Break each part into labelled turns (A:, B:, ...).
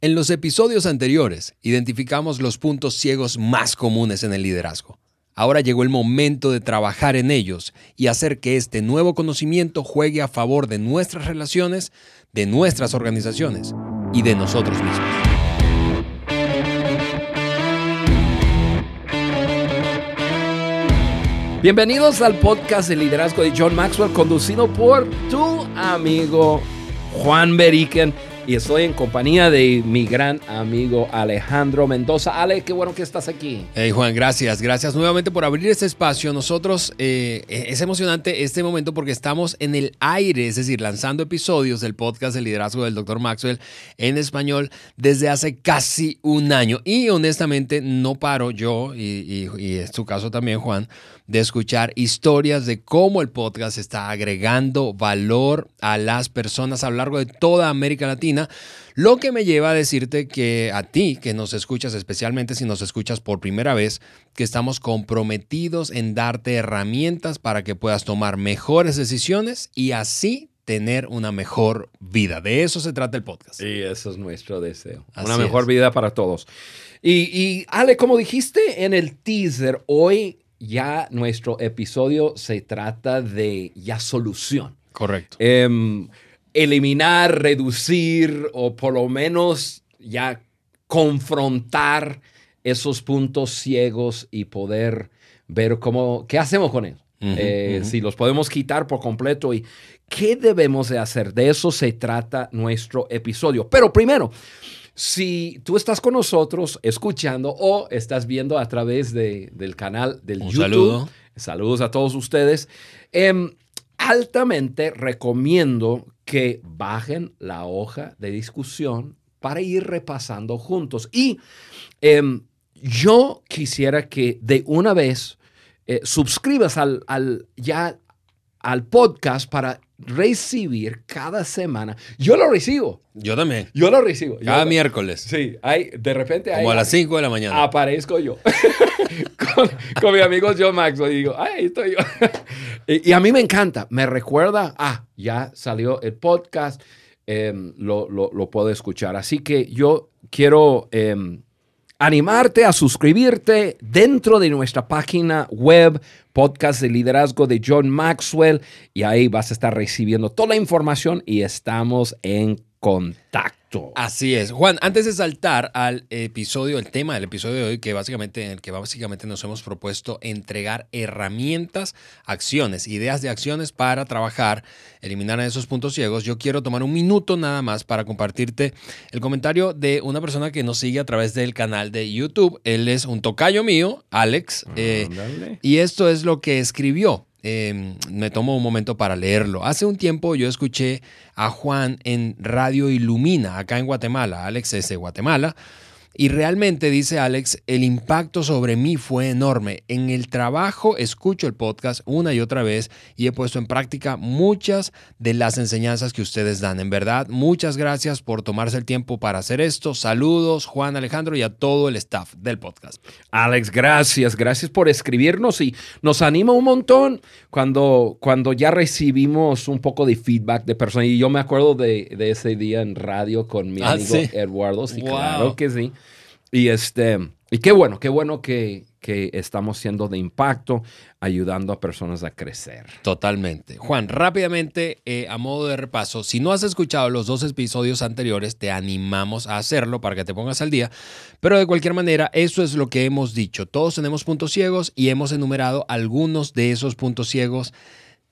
A: En los episodios anteriores identificamos los puntos ciegos más comunes en el liderazgo. Ahora llegó el momento de trabajar en ellos y hacer que este nuevo conocimiento juegue a favor de nuestras relaciones, de nuestras organizaciones y de nosotros mismos.
B: Bienvenidos al podcast de liderazgo de John Maxwell, conducido por tu amigo Juan Beriken y estoy en compañía de mi gran amigo Alejandro Mendoza. Ale, qué bueno que estás aquí.
A: Hey Juan, gracias, gracias nuevamente por abrir este espacio. Nosotros eh, es emocionante este momento porque estamos en el aire, es decir, lanzando episodios del podcast de liderazgo del Dr. Maxwell en español desde hace casi un año. Y honestamente no paro yo, y, y es tu caso también Juan, de escuchar historias de cómo el podcast está agregando valor a las personas a lo largo de toda América Latina, lo que me lleva a decirte que a ti, que nos escuchas, especialmente si nos escuchas por primera vez, que estamos comprometidos en darte herramientas para que puedas tomar mejores decisiones y así tener una mejor vida. De eso se trata el podcast.
B: Y eso es nuestro deseo. una mejor vida para todos. Y, y Ale, como dijiste en el teaser, hoy ya nuestro episodio se trata de ya solución.
A: Correcto.
B: Em, eliminar, reducir o por lo menos ya confrontar esos puntos ciegos y poder ver cómo, qué hacemos con ellos. Eh, si los podemos quitar por completo y qué debemos de hacer. De eso se trata nuestro episodio. Pero primero, si tú estás con nosotros escuchando o estás viendo a través del canal del YouTube,
A: saludo.
B: saludos a todos ustedes. Em, altamente recomiendo que bajen la hoja de discusión para ir repasando juntos. Y em, yo quisiera que de una vez eh, suscribas al, al, ya al podcast para recibir cada semana. Yo lo recibo.
A: Yo también.
B: Yo lo recibo.
A: Cada miércoles.
B: Sí, hay, de repente...
A: Como a las 5 de la mañana.
B: Aparezco yo con, mi amigo John Maxwell y digo, ay, ahí estoy yo. y, a mí me encanta, me recuerda, ah, ya salió el podcast, em, lo, lo, puedo escuchar. Así que yo quiero... Em, animarte a suscribirte dentro de nuestra página web, podcast de liderazgo de John Maxwell, y ahí vas a estar recibiendo toda la información y estamos en contacto.
A: Así es. Juan, antes de saltar al episodio, el tema del episodio de hoy, que básicamente, en el que básicamente nos hemos propuesto entregar herramientas, acciones, ideas de acciones para trabajar, eliminar esos puntos ciegos, yo quiero tomar un minuto nada más para compartirte el comentario de una persona que nos sigue a través del canal de YouTube. Él es un tocayo mío, Alex, eh, y esto es lo que escribió. Em, me tomo un momento para leerlo. Hace un tiempo yo escuché a Juan en Radio Ilumina, acá en Guatemala, Alex es de Guatemala, y realmente, dice Alex, el impacto sobre mí fue enorme. En el trabajo escucho el podcast una y otra vez y he puesto en práctica muchas de las enseñanzas que ustedes dan. En verdad, muchas gracias por tomarse el tiempo para hacer esto. Saludos, Juan Alejandro, y a todo el staff del podcast.
B: Alex, gracias. Gracias por escribirnos y nos anima un montón cuando, cuando ya recibimos un poco de feedback de personas. Y yo me acuerdo de, ese día en radio con mi ah, amigo Eduardo. Sí, claro que sí. Y, este, y qué bueno, qué bueno que, que estamos siendo de impacto, ayudando a personas a crecer.
A: Totalmente. Juan, rápidamente, eh, a modo de repaso, si no has escuchado los dos episodios anteriores, te animamos a hacerlo para que te pongas al día. Pero de cualquier manera, eso es lo que hemos dicho. Todos tenemos puntos ciegos y hemos enumerado algunos de esos puntos ciegos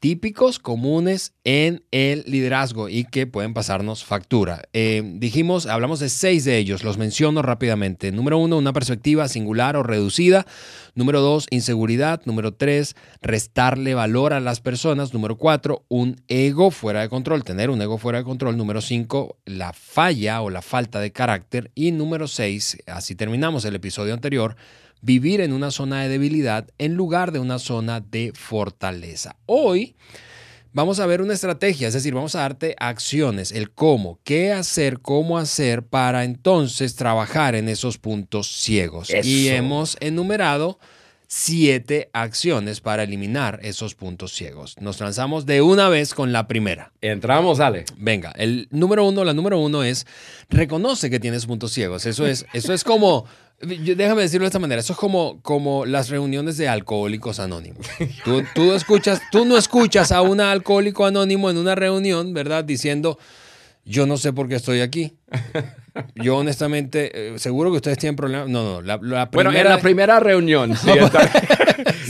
A: típicos comunes en el liderazgo y que pueden pasarnos factura. Eh, dijimos, hablamos de seis de ellos, los menciono rápidamente. Número uno, una perspectiva singular o reducida. Número dos, inseguridad. Número tres, restarle valor a las personas. Número cuatro, un ego fuera de control, tener un ego fuera de control. Número cinco, la falla o la falta de carácter. Y número seis, así terminamos el episodio anterior, vivir en una zona de debilidad en lugar de una zona de fortaleza. Hoy vamos a ver una estrategia, es decir, vamos a darte acciones, el cómo, qué hacer, cómo hacer para entonces trabajar en esos puntos ciegos. Y hemos enumerado siete acciones para eliminar esos puntos ciegos. Nos lanzamos de una vez con la primera.
B: Entramos, dale.
A: Venga, el número uno, la número uno es reconoce que tienes puntos ciegos. Eso es, eso es como, déjame decirlo de esta manera, eso es como, como las reuniones de alcohólicos anónimos. Tú, tú, escuchas, tú no escuchas a un alcohólico anónimo en una reunión, ¿verdad? Diciendo, yo no sé por qué estoy aquí. Yo honestamente, eh, seguro que ustedes tienen problemas. No, no, la, primera...
B: Bueno, en la primera reunión.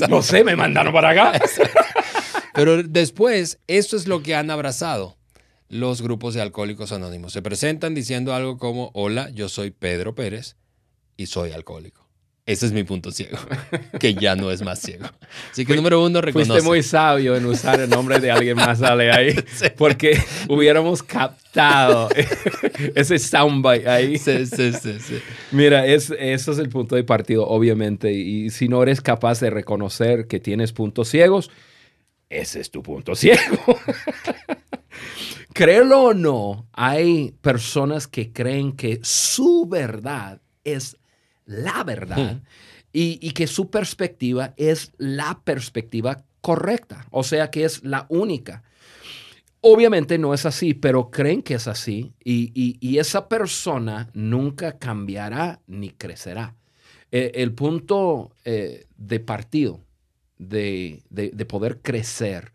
B: no sé, me mandaron para acá.
A: Pero después, esto es lo que han abrazado los grupos de alcohólicos anónimos. Se presentan diciendo algo como, hola, yo soy Pedro Pérez y soy alcohólico. Ese es mi punto ciego, que ya no es más ciego. Así que número uno, reconoce.
B: Fuiste muy sabio en usar el nombre de alguien más, Ale, ahí, porque hubiéramos captado ese soundbite ahí.
A: Sí, sí, sí, sí.
B: Mira, es, eso es el punto de partido, obviamente, y si no eres capaz de reconocer que tienes puntos ciegos, ese es tu punto ciego. Créelo o no, hay personas que creen que su verdad es la verdad hmm. y, que su perspectiva es la perspectiva correcta, o sea que es la única. Obviamente no es así, pero creen que es así y, esa persona nunca cambiará ni crecerá. E, el punto eh, de partido de, poder crecer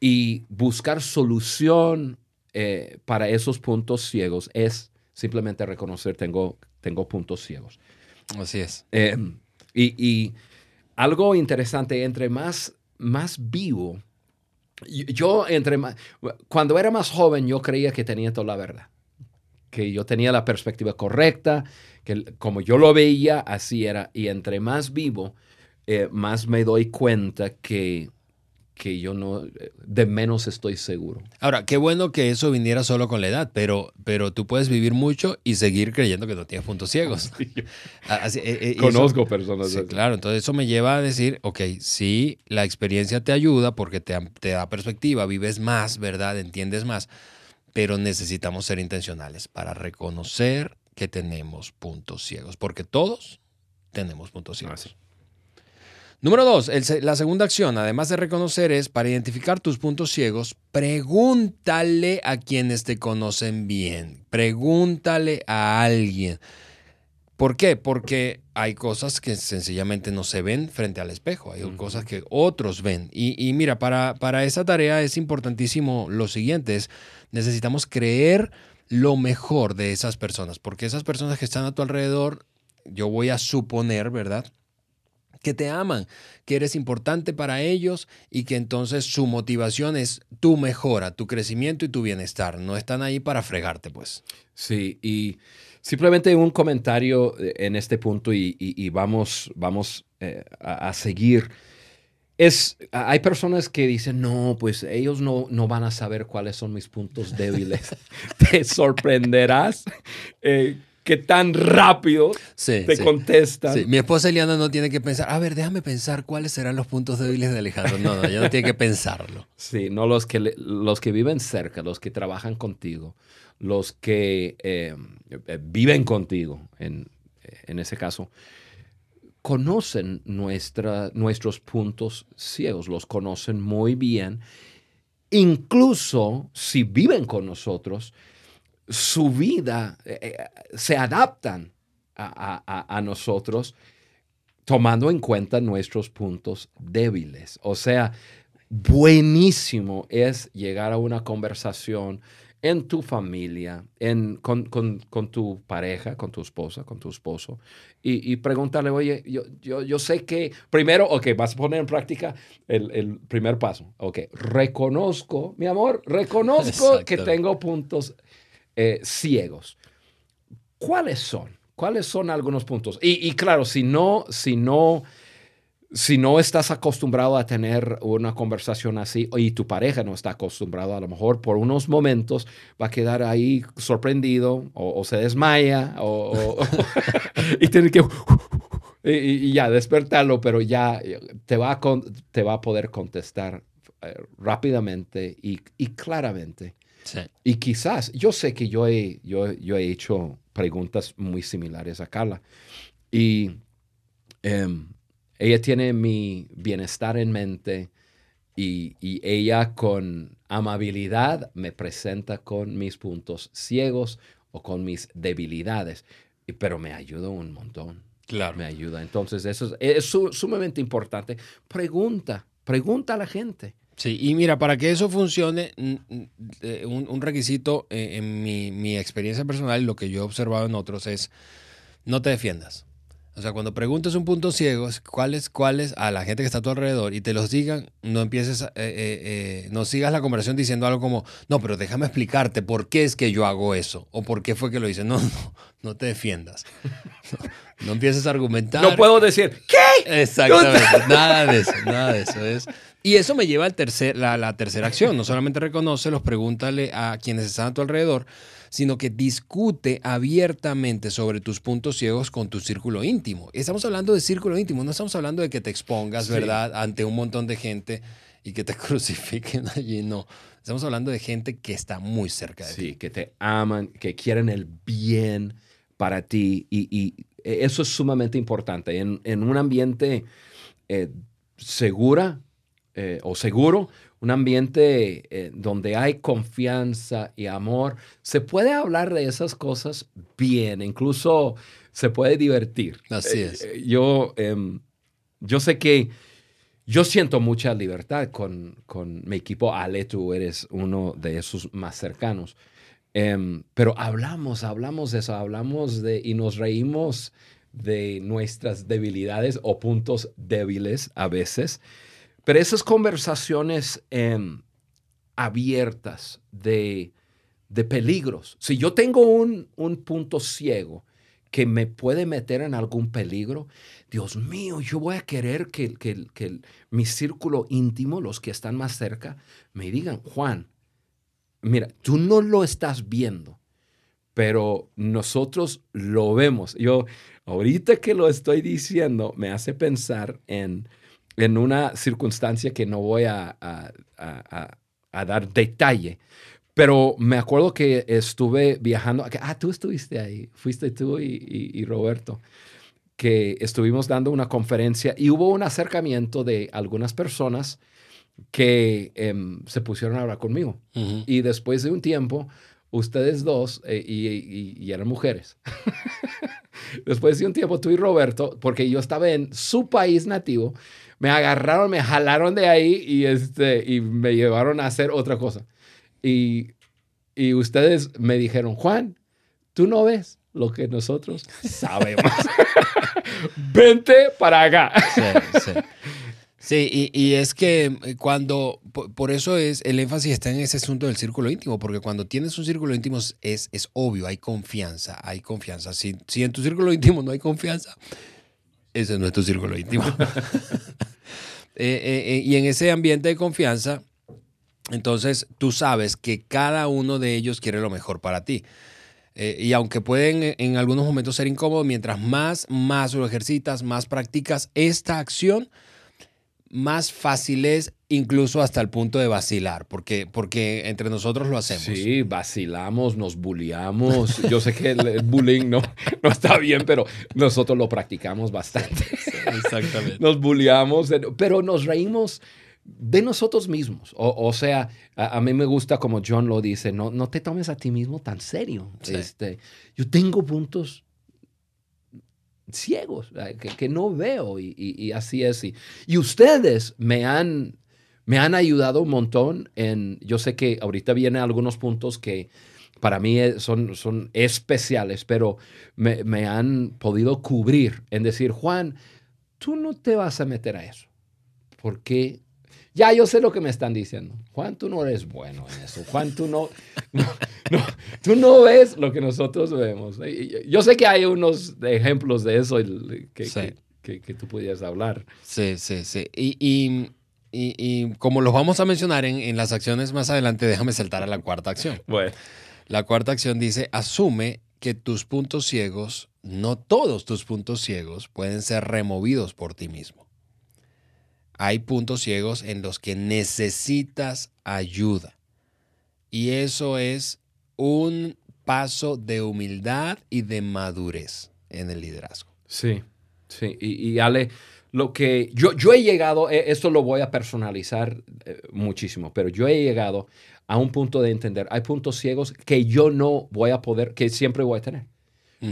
B: y buscar solución eh, para esos puntos ciegos es simplemente reconocer tengo, tengo puntos ciegos.
A: Así es.
B: Eh, y, algo interesante, entre más, más vivo, yo entre más, cuando era más joven yo creía que tenía toda la verdad, que yo tenía la perspectiva correcta, que como yo lo veía, así era, y entre más vivo, eh, más me doy cuenta que que yo no, de menos estoy seguro.
A: Ahora, qué bueno que eso viniera solo con la edad, pero, pero tú puedes vivir mucho y seguir creyendo que no tienes puntos ciegos.
B: Ah, eh, eh, Conozco personas.
A: Sí, claro, entonces eso me lleva a decir, ok, sí, la experiencia te ayuda porque te, te da perspectiva, vives más, ¿verdad? Entiendes más, pero necesitamos ser intencionales para reconocer que tenemos puntos ciegos, porque todos tenemos puntos ciegos. Ah, Número dos, la segunda acción, además de reconocer, es para identificar tus puntos ciegos, pregúntale a quienes te conocen bien. Pregúntale a alguien. ¿Por qué? Porque hay cosas que sencillamente no se ven frente al espejo, hay cosas que otros ven. Y, mira, para, para esa tarea es importantísimo lo siguiente, es necesitamos creer lo mejor de esas personas, porque esas personas que están a tu alrededor, yo voy a suponer, ¿verdad? Que te aman, que eres importante para ellos y que entonces su motivación es tu mejora, tu crecimiento y tu bienestar. No están ahí para fregarte, pues.
B: Sí, y simplemente un comentario eh, en este punto y, vamos, vamos eh, a, seguir. Es, hay personas que dicen, no, pues ellos no, no van a saber cuáles son mis puntos débiles. Te sorprenderás. Eh, que tan rápido te contesta.
A: Mi esposa Eliana no tiene que pensar, a ver, déjame pensar cuáles serán los puntos débiles de Alejandro. No, no, ella no tiene que pensarlo.
B: Sí, no los que, los que viven cerca, los que trabajan contigo, los que eh, eh, viven contigo, en, en, ese caso, conocen nuestra, nuestros puntos ciegos, los conocen muy bien. Incluso si viven con nosotros, su vida eh, eh, se adaptan a, nosotros tomando en cuenta nuestros puntos débiles. O sea, buenísimo es llegar a una conversación en tu familia, en, con, tu pareja, con tu esposa, con tu esposo, y, preguntarle, oye, yo, yo, sé que, primero, ok, vas a poner en práctica el, primer paso, ok, reconozco, mi amor, reconozco que tengo puntos eh, ciegos. ¿Cuáles son? ¿Cuáles son algunos puntos? Y, claro, si no, si no, si no estás acostumbrado a tener una conversación así y tu pareja no está acostumbrado, a lo mejor por unos momentos va a quedar ahí sorprendido o, se desmaya o, y tiene que y, ya despertarlo, pero ya te va a, te va a poder contestar eh, rápidamente y claramente y quizás, yo sé que yo he, yo, yo he hecho preguntas muy similares a Carla. Y em, ella tiene mi bienestar en mente y, y ella con amabilidad me presenta con mis puntos ciegos o con mis debilidades, pero me ayuda un montón.
A: Claro.
B: Me ayuda. Entonces, eso es, es su- sumamente importante. Pregunta, pregunta a la gente.
A: Sí, y mira, para que eso funcione, eh, un, requisito eh, en mi, mi experiencia personal y lo que yo he observado en otros es no te defiendas. O sea, cuando preguntes un punto ciego, es cuáles, cuáles a la gente que está a tu alrededor y te los digan, no empieces, a- eh, eh, eh, no sigas la conversación diciendo algo como, no, pero déjame explicarte por qué es que yo hago eso o por qué fue que lo hice. No, no, no te defiendas. No, no empieces a argumentar.
B: No puedo decir, ¿qué?
A: Exactamente, nada de eso, nada de eso es. Y eso me lleva al tercer, la, la tercera acción. No solamente reconoce, los pregúntale a quienes están a tu alrededor, sino que discute abiertamente sobre tus puntos ciegos con tu círculo íntimo. Estamos hablando de círculo íntimo, no estamos hablando de que te expongas,
B: Sí.
A: ¿verdad?, ante un montón de gente y que te crucifiquen allí, no. Estamos hablando de gente que está muy cerca de ti.
B: Sí, que te aman, que quieren el bien para ti. Y, y eso es sumamente importante. En, en un ambiente eh, segura eh, o seguro, un ambiente eh, donde hay confianza y amor, se puede hablar de esas cosas bien, incluso se puede divertir.
A: Así
B: Eh,
A: es.
B: eh, yo, em, yo sé que yo siento mucha libertad con, con mi equipo. Ale, tú eres uno de esos más cercanos. Em, pero hablamos, hablamos de eso, hablamos de y nos reímos de nuestras debilidades o puntos débiles a veces. Pero esas conversaciones em, abiertas de, de peligros. Si yo tengo un, un punto ciego que me puede meter en algún peligro, Dios mío, yo voy a querer que, que- que mi círculo íntimo, los que están más cerca, me digan, Juan, mira, tú no lo estás viendo, pero nosotros lo vemos. Yo, ahorita que lo estoy diciendo, me hace pensar en, en una circunstancia que no voy a, a- a- dar detalle, pero me acuerdo que estuve viajando. Ah, tú estuviste ahí. Fuiste tú y- y Roberto. Que estuvimos dando una conferencia y hubo un acercamiento de algunas personas que em, se pusieron a hablar conmigo. Y después de un tiempo, ustedes dos, eh, y, y- y eran mujeres, después de un tiempo tú y Roberto, porque yo estaba en su país nativo, me agarraron, me jalaron de ahí y, este, y me llevaron a hacer otra cosa. Y, y ustedes me dijeron, Juan, tú no ves lo que nosotros sabemos. Vente para acá.
A: Sí, sí. Sí, y, y es que eh, cuando, por, por eso es, el énfasis está en ese asunto del círculo íntimo, porque cuando tienes un círculo íntimo es, es obvio, hay confianza, hay confianza. Si, si en tu círculo íntimo no hay confianza, ese no es tu círculo íntimo. Eh, eh, y en ese ambiente de confianza, entonces tú sabes que cada uno de ellos quiere lo mejor para ti. Eh, y aunque pueden en algunos momentos ser incómodos, mientras más, más lo ejercitas, más practicas esta acción, más fácil es incluso hasta el punto de vacilar, porque, porque entre nosotros lo hacemos.
B: Sí, vacilamos, nos bulliamos. Yo sé que el, el bullying no, no está bien, pero nosotros lo practicamos bastante.
A: Exactamente.
B: Nos bulliamos, pero nos reímos de nosotros mismos. O, o sea, a, a mí me gusta como John lo dice, no, no te tomes a ti mismo tan serio.
A: Sí.
B: Este, yo tengo puntos ciegos eh, que, no veo y, así es. Y, y ustedes me han, me han ayudado un montón en, yo sé que ahorita vienen algunos puntos que para mí es- son, son especiales, pero me, me han podido cubrir en decir, Juan, tú no te vas a meter a eso. Porque ya yo sé lo que me están diciendo. Juan, tú no eres bueno en eso. Juan, tú no, no, tú no ves lo que nosotros vemos. Yo sé que hay unos ejemplos de eso el- que,
A: Sí.
B: que, que- que tú pudieras hablar.
A: Sí, sí, sí. Y, y- y- y como los vamos a mencionar en, en las acciones más adelante, déjame saltar a la cuarta acción.
B: Bueno.
A: La cuarta acción dice, asume que tus puntos ciegos, no todos tus puntos ciegos, pueden ser removidos por ti mismo. Hay puntos ciegos en los que necesitas ayuda. Y eso es un paso de humildad y de madurez en el liderazgo.
B: Sí, sí. Y, y Ale, lo que yo, yo he llegado, eh, esto lo voy a personalizar eh, muchísimo, pero yo he llegado a un punto de entender, hay puntos ciegos que yo no voy a poder, que siempre voy a tener,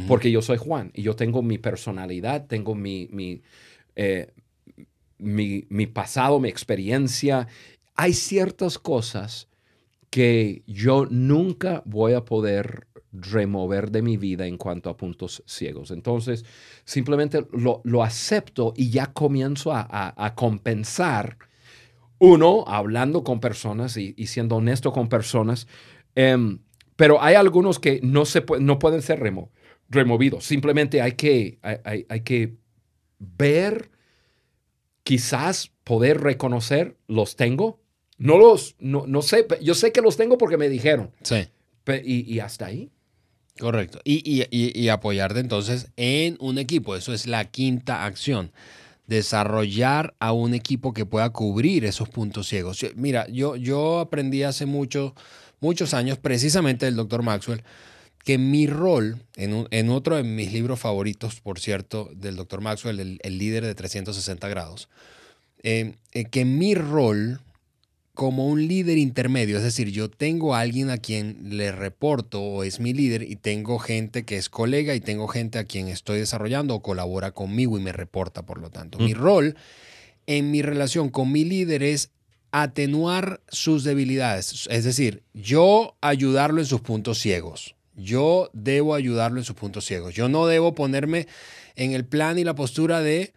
B: porque yo soy Juan y yo tengo mi personalidad, tengo mi, mi, eh, mi, mi pasado, mi experiencia. Hay ciertas cosas que yo nunca voy a poder remover de mi vida en cuanto a puntos ciegos. Entonces, simplemente lo, acepto y ya comienzo a, compensar, uno, hablando con personas y, siendo honesto con personas, em, pero hay algunos que no, se no pueden ser removidos. Simplemente hay que, hay, hay que ver, quizás poder reconocer, los tengo. No los, no, no sé, yo sé que los tengo porque me dijeron.
A: Sí.
B: Y, y hasta ahí.
A: Correcto. Y, y, y, apoyarte entonces en un equipo. Eso es la quinta acción. Desarrollar a un equipo que pueda cubrir esos puntos ciegos. Mira, yo, yo aprendí hace mucho, muchos años, precisamente del doctor Maxwell, que mi rol, en, en, otro de mis libros favoritos, por cierto, del doctor Maxwell, el, líder de 360 grados, eh, eh, que mi rol como un líder intermedio, es decir, yo tengo a alguien a quien le reporto o es mi líder y tengo gente que es colega y tengo gente a quien estoy desarrollando o colabora conmigo y me reporta, por lo tanto. Mi rol en mi relación con mi líder es atenuar sus debilidades, es decir, yo ayudarlo en sus puntos ciegos. Yo debo ayudarlo en sus puntos ciegos. Yo no debo ponerme en el plan y la postura de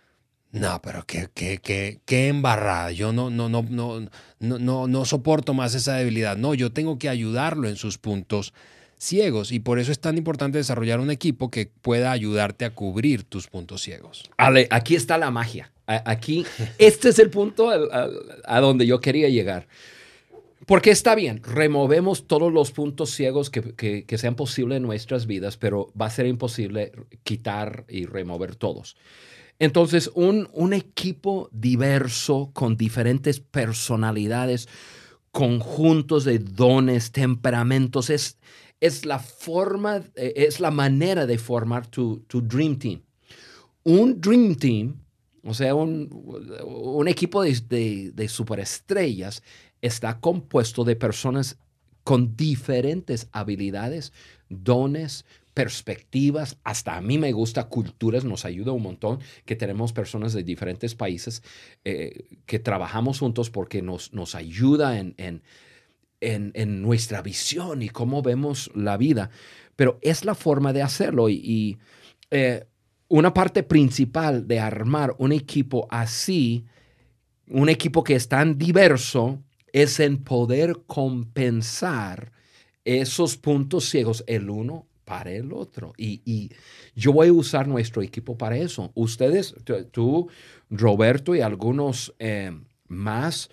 A: no, pero qué, qué, qué, qué embarrada. Yo no, no, no, no, no, no soporto más esa debilidad. No, yo tengo que ayudarlo en sus puntos ciegos y por eso es tan importante desarrollar un equipo que pueda ayudarte a cubrir tus puntos ciegos.
B: Ale, aquí está la magia. Aquí, este es el punto a, donde yo quería llegar. Porque está bien, removemos todos los puntos ciegos que, que, que sean posibles en nuestras vidas, pero va a ser imposible quitar y remover todos. Entonces, un, equipo diverso con diferentes personalidades, conjuntos de dones, temperamentos, es, es la forma, eh, es la manera de formar tu, Dream Team. Un Dream Team, o sea, un, equipo de, de superestrellas, está compuesto de personas con diferentes habilidades, dones, perspectivas, hasta a mí me gusta culturas, nos ayuda un montón que tenemos personas de diferentes países eh, que trabajamos juntos porque nos, nos ayuda en, en, nuestra visión y cómo vemos la vida. Pero es la forma de hacerlo y, eh, una parte principal de armar un equipo así, un equipo que es tan diverso, es en poder compensar esos puntos ciegos el uno para el otro. Y, yo voy a usar nuestro equipo para eso. Ustedes, tú, Roberto y algunos eh, más,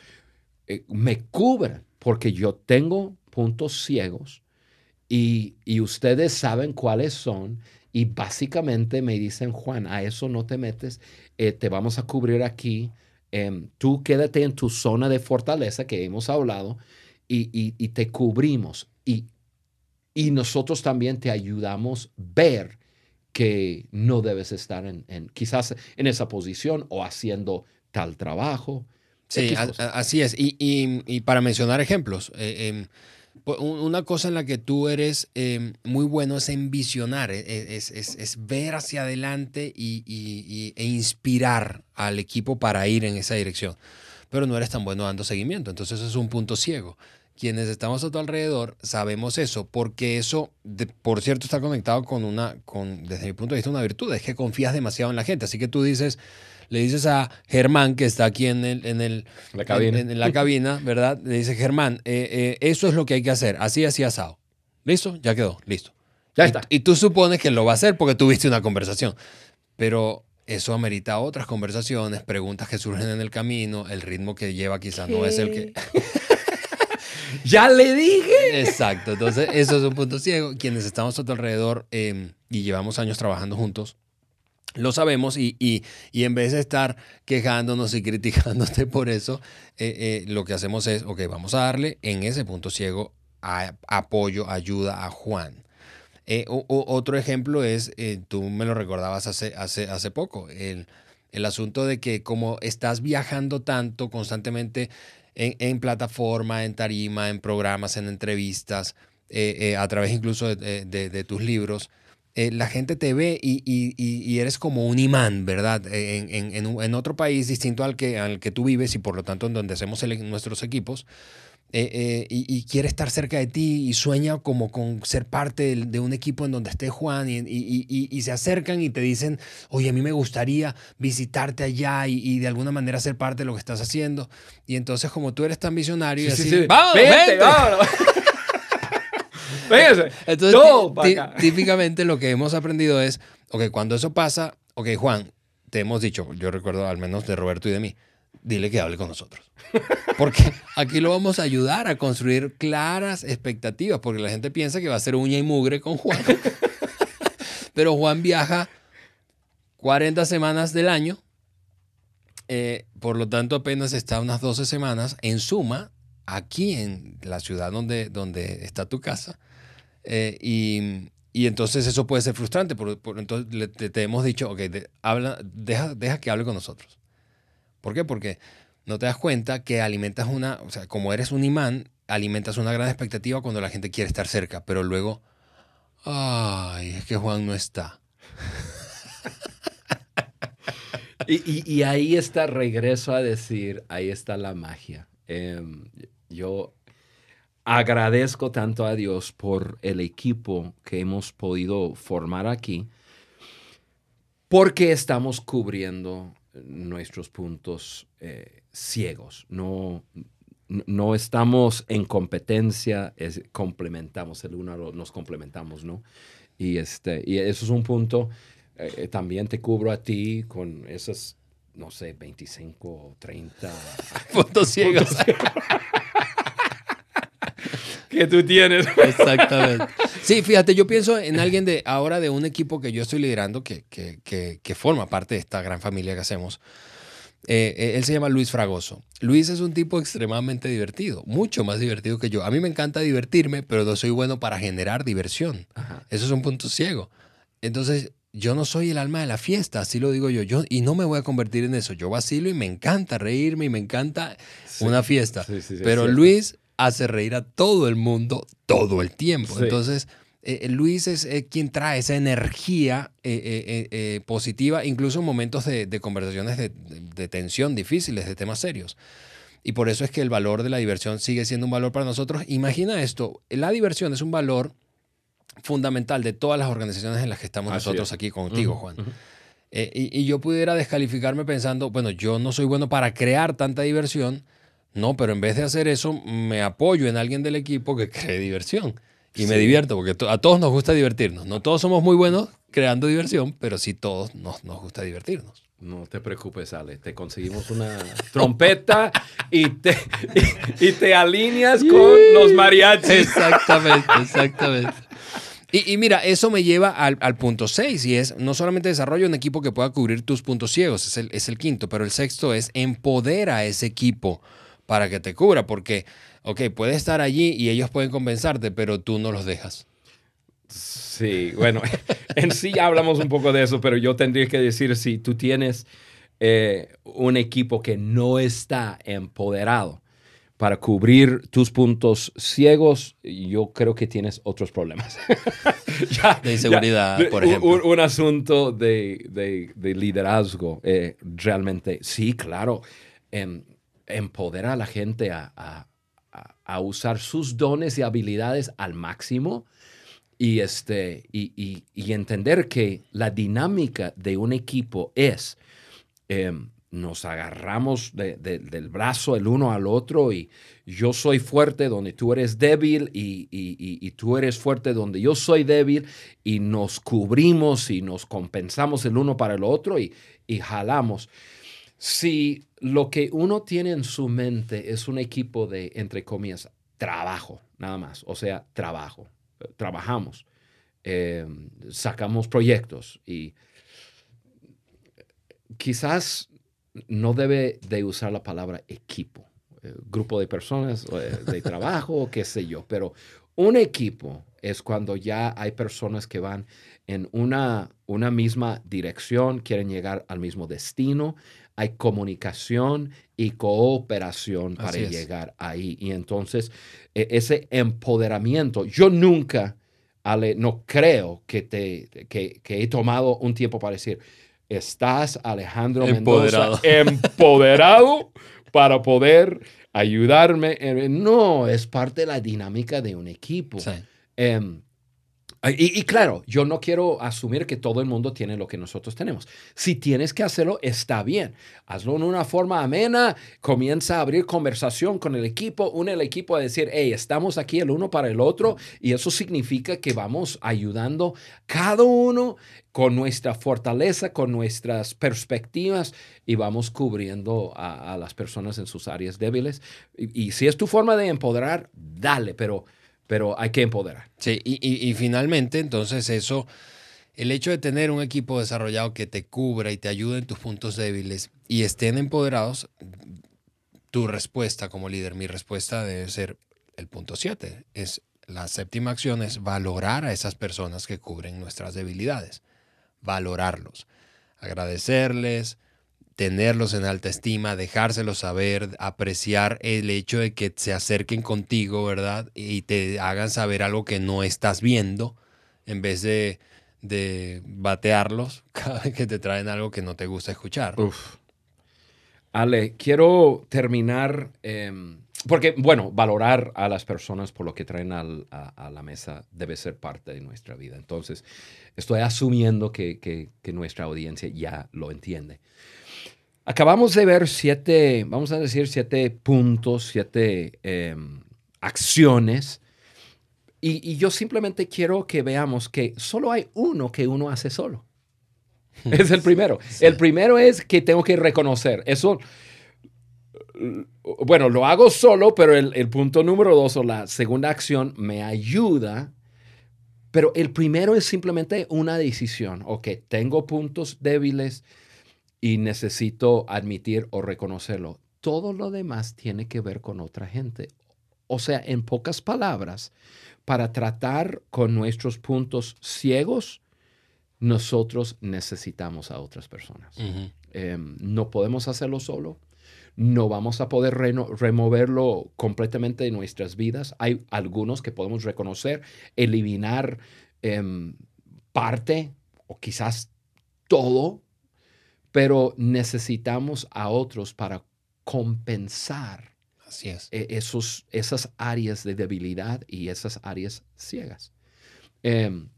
B: eh, me cubren porque yo tengo puntos ciegos y, ustedes saben cuáles son. Y básicamente me dicen, Juan, a eso no te metes, eh, te vamos a cubrir aquí. Em, tú quédate en tu zona de fortaleza que hemos hablado y, y te cubrimos. Y y nosotros también te ayudamos a ver que no debes estar en, quizás en esa posición o haciendo tal trabajo.
A: Sí, así es. Y, para mencionar ejemplos, eh, em, una cosa en la que tú eres em, muy bueno es en visionar, e, e, es, ver hacia adelante y, e inspirar al equipo para ir en esa dirección. Pero no eres tan bueno dando seguimiento, entonces eso es un punto ciego quienes estamos a tu alrededor sabemos eso, porque eso, por cierto, está conectado con una, con, desde mi punto de vista, una virtud, es que confías demasiado en la gente. Así que tú dices, le dices a Germán, que está aquí en, el, en, el,
B: la, cabina.
A: En, la cabina, ¿verdad? Le dices, Germán, eh, eh, eso es lo que hay que hacer, así, así, asado. ¿Listo? Ya quedó, listo.
B: Ya está.
A: Y, tú supones que lo va a hacer porque tuviste una conversación. Pero eso amerita otras conversaciones, preguntas que surgen en el camino, el ritmo que lleva quizás no es el que...
B: ya le dije.
A: Exacto, entonces eso es un punto ciego. Quienes estamos a tu alrededor em, y llevamos años trabajando juntos, lo sabemos y, y, en vez de estar quejándonos y criticándote por eso, eh, eh, lo que hacemos es, ok, vamos a darle en ese punto ciego apoyo, ayuda a Juan. Eh, otro ejemplo es, tú me lo recordabas hace, hace, hace poco, el, El asunto de que como estás viajando tanto constantemente en, plataforma, en tarima, en programas, en entrevistas, eh, eh, a través incluso de, tus libros, eh, la gente te ve y, eres como un imán, ¿verdad? En, otro país distinto al que, al que tú vives y por lo tanto en donde hacemos nuestros equipos, eh, eh, y, quiere estar cerca de ti y sueña como con ser parte de, un equipo en donde esté Juan y, se acercan y te dicen, oye, a mí me gustaría visitarte allá y, de alguna manera ser parte de lo que estás haciendo. Y entonces como tú eres tan visionario y así, ¡vamos, vente, vámonos! Entonces, típicamente lo que hemos aprendido es, ok, cuando eso pasa, ok, Juan, te hemos dicho, yo recuerdo al menos de Roberto y de mí, dile que hable con nosotros. Porque aquí lo vamos a ayudar a construir claras expectativas, porque la gente piensa que va a ser uña y mugre con Juan. Pero Juan viaja 40 semanas del año, eh, por lo tanto apenas está unas 12 semanas en suma aquí en la ciudad donde, donde está tu casa. Eh, y, entonces eso puede ser frustrante, por, entonces te, hemos dicho, ok, habla, deja, deja que hable con nosotros. ¿Por qué? Porque no te das cuenta que alimentas una, o sea, como eres un imán, alimentas una gran expectativa cuando la gente quiere estar cerca, pero luego, ay, es que Juan no está.
B: y, ahí está, regreso a decir, ahí está la magia. Em, yo agradezco tanto a Dios por el equipo que hemos podido formar aquí, porque estamos cubriendo nuestros puntos eh, ciegos. No, no estamos en competencia, complementamos, el uno nos complementamos, ¿no? Y, este, y eso es un punto, eh, también te cubro a ti con esas, no sé, 25 o 30
A: puntos ciegos.
B: Que tú tienes.
A: Exactamente. Sí, fíjate, yo pienso en alguien de ahora de un equipo que yo estoy liderando que, que, forma parte de esta gran familia que hacemos. Eh, eh, él se llama Luis Fragoso. Luis es un tipo extremadamente divertido, mucho más divertido que yo. A mí me encanta divertirme, pero no soy bueno para generar diversión. Eso es un punto ciego. Entonces, yo no soy el alma de la fiesta, así lo digo yo. yo y no me voy a convertir en eso. Yo vacilo y me encanta reírme y me encanta una fiesta. pero Luis hace reír a todo el mundo todo el tiempo. Entonces, eh, eh, Luis es eh, quien trae esa energía positiva, incluso en momentos de, conversaciones de, tensión difíciles, de temas serios. Y por eso es que el valor de la diversión sigue siendo un valor para nosotros. Imagina esto, la diversión es un valor fundamental de todas las organizaciones en las que estamos nosotros aquí contigo, Juan. y, y, yo pudiera descalificarme pensando, bueno, yo no soy bueno para crear tanta diversión, no, pero en vez de hacer eso, me apoyo en alguien del equipo que cree diversión. Y me divierto, porque a todos nos gusta divertirnos. No todos somos muy buenos creando diversión, pero sí todos nos, nos gusta divertirnos.
B: No te preocupes, Ale. Te conseguimos una trompeta y te, y, te alineas con los mariachis.
A: Exactamente, exactamente. Y, mira, eso me lleva al, punto 6 y es no solamente desarrollo un equipo que pueda cubrir tus puntos ciegos, es el, es el quinto, pero el sexto es empodera a ese equipo para que te cubra, porque, ok, puedes estar allí y ellos pueden compensarte, pero tú no los dejas.
B: Sí, bueno, en sí hablamos un poco de eso, pero yo tendría que decir, si tú tienes eh, un equipo que no está empoderado para cubrir tus puntos ciegos, yo creo que tienes otros problemas.
A: de inseguridad, por ejemplo.
B: Un, asunto de, liderazgo, eh, realmente, sí, claro. Em, empodera a la gente a, usar sus dones y habilidades al máximo y, este, y, entender que la dinámica de un equipo es, em, nos agarramos del brazo el uno al otro y yo soy fuerte donde tú eres débil y, y, tú eres fuerte donde yo soy débil y nos cubrimos y nos compensamos el uno para el otro y, jalamos. Si lo que uno tiene en su mente es un equipo de, entre comillas, trabajo, nada más. O sea, trabajo. Trabajamos. Eh, sacamos proyectos y quizás no debe de usar la palabra equipo, eh, grupo de personas eh, de trabajo, qué sé yo, pero Un equipo es cuando ya hay personas que van en una, una misma dirección, quieren llegar al mismo destino, hay comunicación y cooperación para llegar ahí. Y entonces, e, ese empoderamiento, yo nunca, Ale, no creo que, te, que, he tomado un tiempo para decir, estás Alejandro empoderado. Mendoza empoderado para poder ayudarme. No, es parte de la dinámica de un equipo. Em, y, claro, yo no quiero asumir que todo el mundo tiene lo que nosotros tenemos. Si tienes que hacerlo, está bien. Hazlo en una forma amena, comienza a abrir conversación con el equipo, une el equipo a decir, hey, estamos aquí el uno para el otro, y eso significa que vamos ayudando cada uno con nuestra fortaleza, con nuestras perspectivas, y vamos cubriendo a, las personas en sus áreas débiles. y si es tu forma de empoderar, dale, pero pero hay que empoderar.
A: Sí, y, finalmente, entonces eso, el hecho de tener un equipo desarrollado que te cubra y te ayude en tus puntos débiles y estén empoderados, tu respuesta como líder, mi respuesta debe ser el punto 7, es la séptima acción es valorar a esas personas que cubren nuestras debilidades, valorarlos, agradecerles, tenerlos en alta estima, dejárselos saber, apreciar el hecho de que se acerquen contigo, ¿verdad? Y te hagan saber algo que no estás viendo, en vez de, de batearlos cada vez que te traen algo que no te gusta escuchar.
B: Uf. Ale, quiero terminar, em, porque, bueno, valorar a las personas por lo que traen a, la mesa debe ser parte de nuestra vida. Entonces, estoy asumiendo que, que nuestra audiencia ya lo entiende. Acabamos de ver siete, vamos a decir, siete puntos, siete em, acciones. Y, yo simplemente quiero que veamos que solo hay uno que uno hace solo. Es el primero. El primero es que tengo que reconocer. Eso, bueno, lo hago solo, pero el, el punto número dos o la segunda acción me ayuda. Pero el primero es simplemente una decisión. Ok, tengo puntos débiles y necesito admitir o reconocerlo. Todo lo demás tiene que ver con otra gente. O sea, en pocas palabras, para tratar con nuestros puntos ciegos, nosotros necesitamos a otras personas. Em, no podemos hacerlo solo. No vamos a poder removerlo completamente de nuestras vidas. Hay algunos que podemos reconocer, eliminar em, parte o quizás todo pero necesitamos a otros para compensar
A: Así es.
B: E-, esos, esas áreas de debilidad y esas áreas ciegas. Em,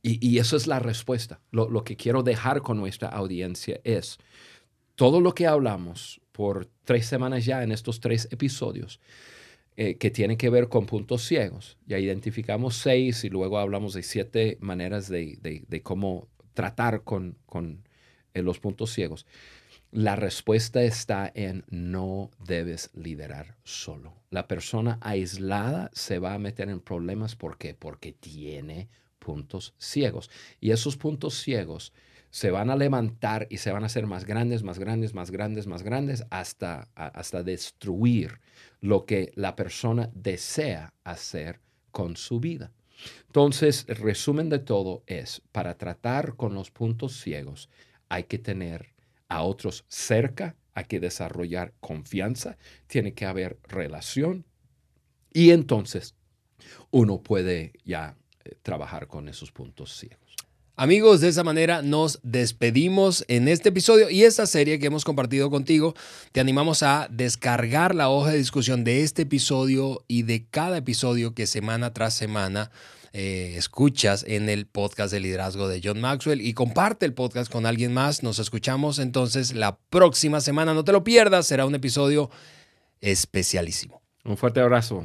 B: y, eso es la respuesta. Lo, que quiero dejar con nuestra audiencia es todo lo que hablamos por tres semanas ya en estos tres episodios eh, que tiene que ver con puntos ciegos. Ya identificamos seis y luego hablamos de siete maneras de, de cómo tratar con, con en los puntos ciegos, la respuesta está en no debes liderar solo. La persona aislada se va a meter en problemas. ¿Por qué? Porque tiene puntos ciegos. Y esos puntos ciegos se van a levantar y se van a hacer más grandes, más grandes, más grandes, más grandes, hasta, hasta destruir lo que la persona desea hacer con su vida. Entonces, resumen de todo es, para tratar con los puntos ciegos, hay que tener a otros cerca, hay que desarrollar confianza, tiene que haber relación y entonces uno puede ya eh, trabajar con esos puntos ciegos.
A: Amigos, de esa manera nos despedimos en este episodio y esta serie que hemos compartido contigo. Te animamos a descargar la hoja de discusión de este episodio y de cada episodio que semana tras semana eh, escuchas en el podcast de liderazgo de John Maxwell y comparte el podcast con alguien más. Nos escuchamos entonces la próxima semana. No te lo pierdas, será un episodio especialísimo.
B: Un fuerte abrazo.